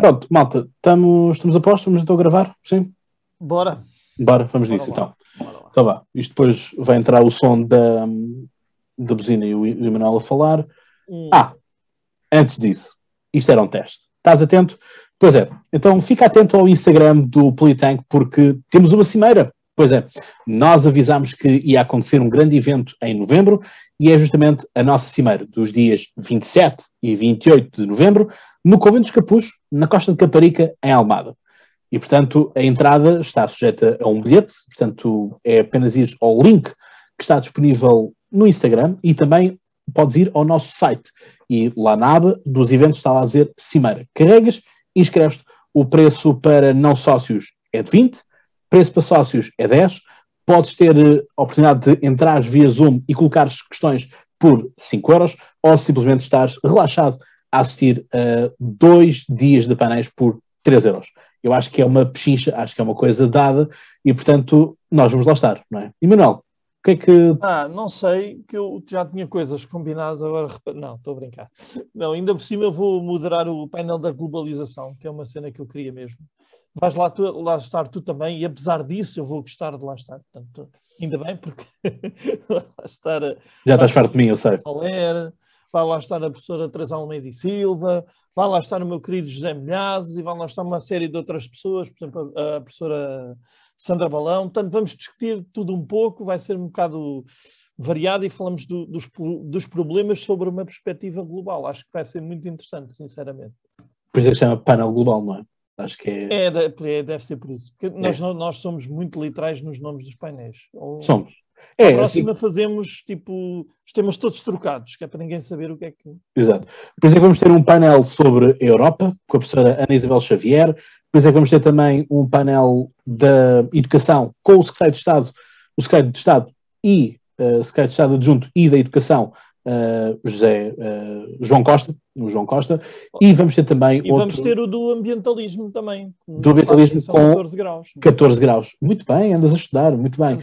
Pronto, malta, estamos, estamos a postos, estamos então a gravar? Sim? Bora. Bora, vamos nisso então. Bora. Então vá, isto depois vai entrar o som da, da buzina e o Emanuel a falar. Um, Ah, antes disso, isto era um teste. Estás atento? Pois é. Então fica atento ao Instagram do Politank porque temos uma cimeira. Pois é, nós avisámos que ia acontecer um grande evento em novembro e é justamente a nossa cimeira dos dias 27 e 28 de novembro no Convento dos Capuzes, na Costa de Caparica, em Almada. E, portanto, a entrada está sujeita a um bilhete, portanto, é apenas ir ao link que está disponível no Instagram e também podes ir ao nosso site e lá na aba dos eventos está lá a dizer Cimeira. Carregas, inscreves-te, o preço para não sócios é de 20, preço para sócios é 10, podes ter eh, a oportunidade de entrar via Zoom e colocar questões por 5 euros, ou simplesmente estás relaxado a assistir a dois dias de painéis por 3 euros. Eu acho que é uma pechincha, acho que é uma coisa dada e, portanto, nós vamos lá estar, não é? E Manuel, o que é que Ah, não sei, que eu já tinha coisas combinadas, agora não, estou a brincar. Não, ainda por cima eu vou moderar o painel da globalização, que é uma cena que eu queria mesmo. Vais lá, tu- lá estar tu também, e apesar disso eu vou gostar de lá estar. Portanto, ainda bem, porque lá estar a já estás farto de mim, eu sei. Vai lá estar a professora Teresa Almeida e Silva, vai lá estar o meu querido José Milhazes e vai lá estar uma série de outras pessoas, por exemplo, a, a professora Sandra Balão. Portanto, vamos discutir tudo um pouco, vai ser um bocado variado e falamos do- dos, dos problemas sobre uma perspectiva global. Acho que vai ser muito interessante, sinceramente. Por isso é que se chama painel global, não é? Acho que é. É, é, deve ser por isso. Porque nós, não- nós somos muito literais nos nomes dos painéis. Ou- Somos. a É, assim, próxima fazemos tipo os temas todos trocados, que é para ninguém saber o que é que. exato. Isso é que vamos ter um painel sobre a Europa, com a professora Ana Isabel Xavier. Isso é que vamos ter também um painel da educação com o secretário de Estado, o secretário de Estado e o secretário de Estado adjunto e da educação, eh, José eh, João Costa, o João Costa. E vamos ter também E outro vamos ter o do ambientalismo também. Do ambientalismo com 14 graus. 14 graus. Muito bem, andas a estudar, muito bem.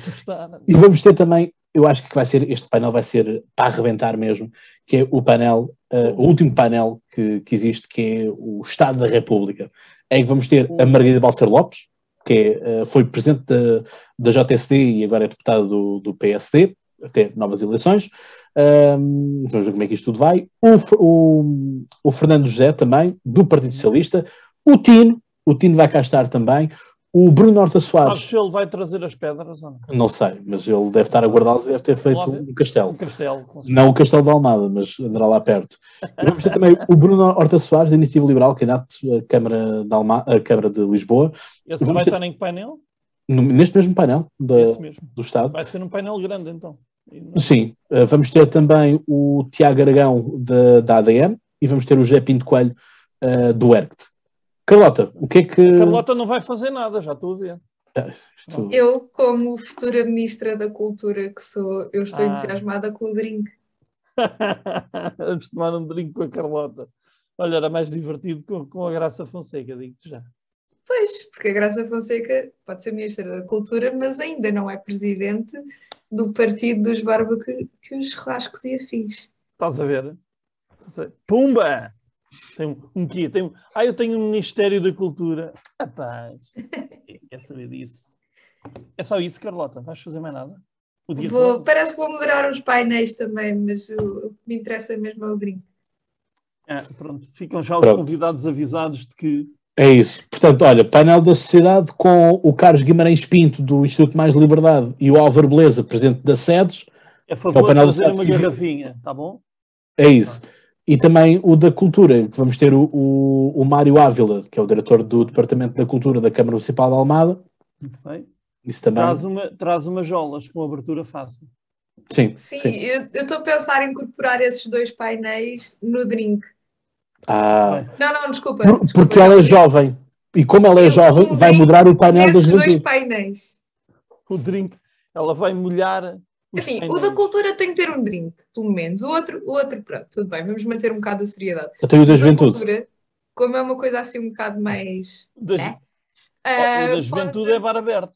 E vamos ter também, eu acho que vai ser, este painel vai ser para arrebentar mesmo, que é o painel, eh, o último painel que, que existe, que é o Estado da República. É que vamos ter a Margarida Balcer Lopes, que é, foi presidente da, da JSD e agora é deputada do, do PSD, até novas eleições. Ahm, vamos ver como é que isto tudo vai. O, o, o Fernando José também, do Partido Socialista. O Tino, o Tino vai cá estar também. O Bruno Horta Soares, Sabes se ele vai trazer as pedras ou não? não sei, mas ele deve estar a guardá-los e deve ter feito um castelo. castelo. com certeza. Não o Castelo de Almada, mas andará lá perto. E vamos ter também o Bruno Horta Soares, da Iniciativa Liberal, candidato à Câmara de, Alma, à Câmara de Lisboa, Esse vai ter- estar em que painel? no- neste mesmo painel da- mesmo. do Estado. Vai ser um painel grande então. Sim, eh, vamos ter também o Tiago Aragão da, da ADN e vamos ter o José Pinto Coelho eh, do ERCT. Carlota, o que é que. A Carlota não vai fazer nada, já estou a ver. Ah, Eu, como futura ministra da Cultura que sou, eu estou Ah. entusiasmada com o drink. Vamos tomar um drink com a Carlota. Olha, era mais divertido com, com a Graça Fonseca, digo-te já. Pois, porque a Graça Fonseca pode ser ministra da Cultura, mas ainda não é presidente do partido dos barbecue os churrascos e afins. Estás a ver? Estás a ver? Pumba! Tem um, um quê? Tem um... Ah, eu tenho um Ministério da Cultura. Rapaz, quer saber disso? É só isso, Carlota? Vais fazer mais nada? O dia Vou, todo? parece que vou moderar os painéis também, mas o, o que me interessa mesmo é o drink. Ah, pronto, ficam já os Pronto. convidados avisados de que É isso. Portanto, olha, painel da sociedade com o Carlos Guimarães Pinto, do Instituto Mais Liberdade, e o Álvaro Beleza, presidente da SEDES. é favor de painel Estado uma garrafinha, tá bom? É isso. E também o da Cultura, que vamos ter o, o, o Mário Ávila, que é o diretor do Departamento da Cultura da Câmara Municipal de Almada. Muito bem. Isso também. Traz, uma, traz umas jolas com abertura fácil. Sim, Sim, sim. eu eu estou a pensar em incorporar esses dois painéis no drink. Ah, Não, não, desculpa. por- desculpa, porque ela é jovem. E como ela é Eu jovem, vai mudar o painel da Nesses dois painéis. O drink, ela vai molhar. Assim, o painéis. da cultura tem que ter um drink, pelo menos. O outro, o outro pronto, tudo bem, vamos manter um bocado a seriedade. Eu tenho o da O juventude. cultura, como é uma coisa assim um bocado mais. Da, né? Oh, Ah, o da pode- juventude é bar aberto.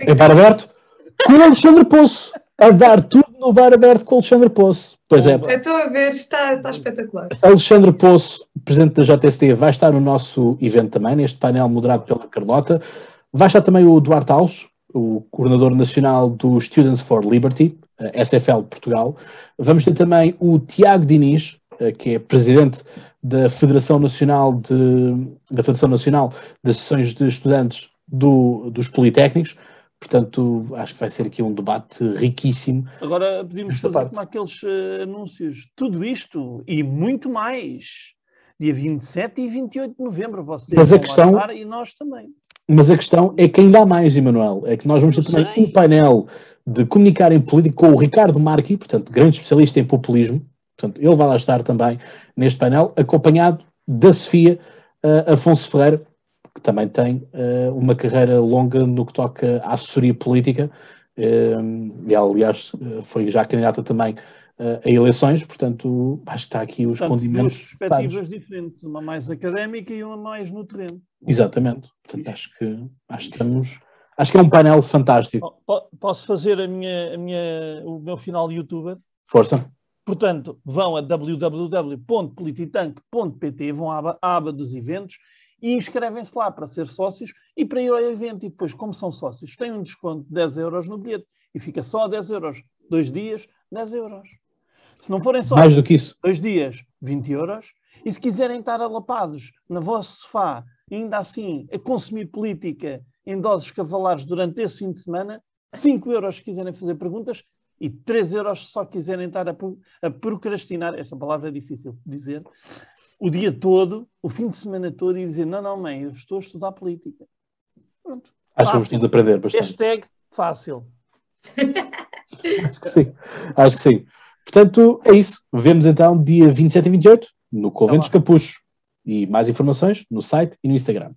É bar aberto com o Alexandre Poço. A dar tudo no bar aberto com o Alexandre Poço. Pois é, Bomba. Estou a ver, está, está espetacular. Alexandre Poço, presidente da JST, vai estar no nosso evento também, neste painel moderado pela Carlota. Vai estar também o Duarte Alves, o coordenador nacional do Students for Liberty, SFL Portugal. Vamos ter também o Tiago Diniz, eh, que é presidente da Federação Nacional de, da Federação Nacional das Sessões de Estudantes do, dos Politécnicos. Portanto, acho que vai ser aqui um debate riquíssimo. Agora podemos fazer parte. como aqueles uh, anúncios. Tudo isto e muito mais. Dia 27 e 28 de novembro. Vocês Mas a questão, e nós também. Mas a questão é que ainda há mais, Emanuel. É que nós vamos ter também um painel de comunicar em política com o Ricardo Marqui, portanto, grande especialista em populismo. Portanto, ele vai lá estar também neste painel, acompanhado da Sofia uh, Afonso Ferreira, que também tem uh, uma carreira longa no que toca à assessoria política, uh, e aliás foi já candidata também a eleições, portanto, acho que está aqui os portanto, condimentos. Duas perspectivas diferentes, uma mais académica e uma mais no terreno. Exatamente. Portanto, acho que, acho que estamos. Acho que é um painel fantástico. Posso fazer a minha, a minha, o meu final youtuber? Força. Portanto, vão a www.polititank.pt, vão à aba, à aba dos eventos e inscrevem-se lá para ser sócios e para ir ao evento. E depois, como são sócios, têm um desconto de 10 euros no bilhete e fica só a 10 euros. Dois dias, 10 euros. Se não forem só Mais do que isso. dois dias, 20 euros. E se quiserem estar alapados no vosso sofá, ainda assim, a consumir política em doses cavalares durante esse fim de semana, 5 euros se quiserem fazer perguntas e 3 euros se só quiserem estar a, a procrastinar, esta palavra é difícil de dizer, o dia todo, o fim de semana todo e dizer, não, não, mãe, eu estou a estudar política. Pronto. Acho que vamos aprender bastante. Hashtag fácil. Acho que sim. Acho que sim. Portanto, é isso. Vemos então dia 27 e 28 no Convento tá dos Capuchos. E mais informações no site e no Instagram.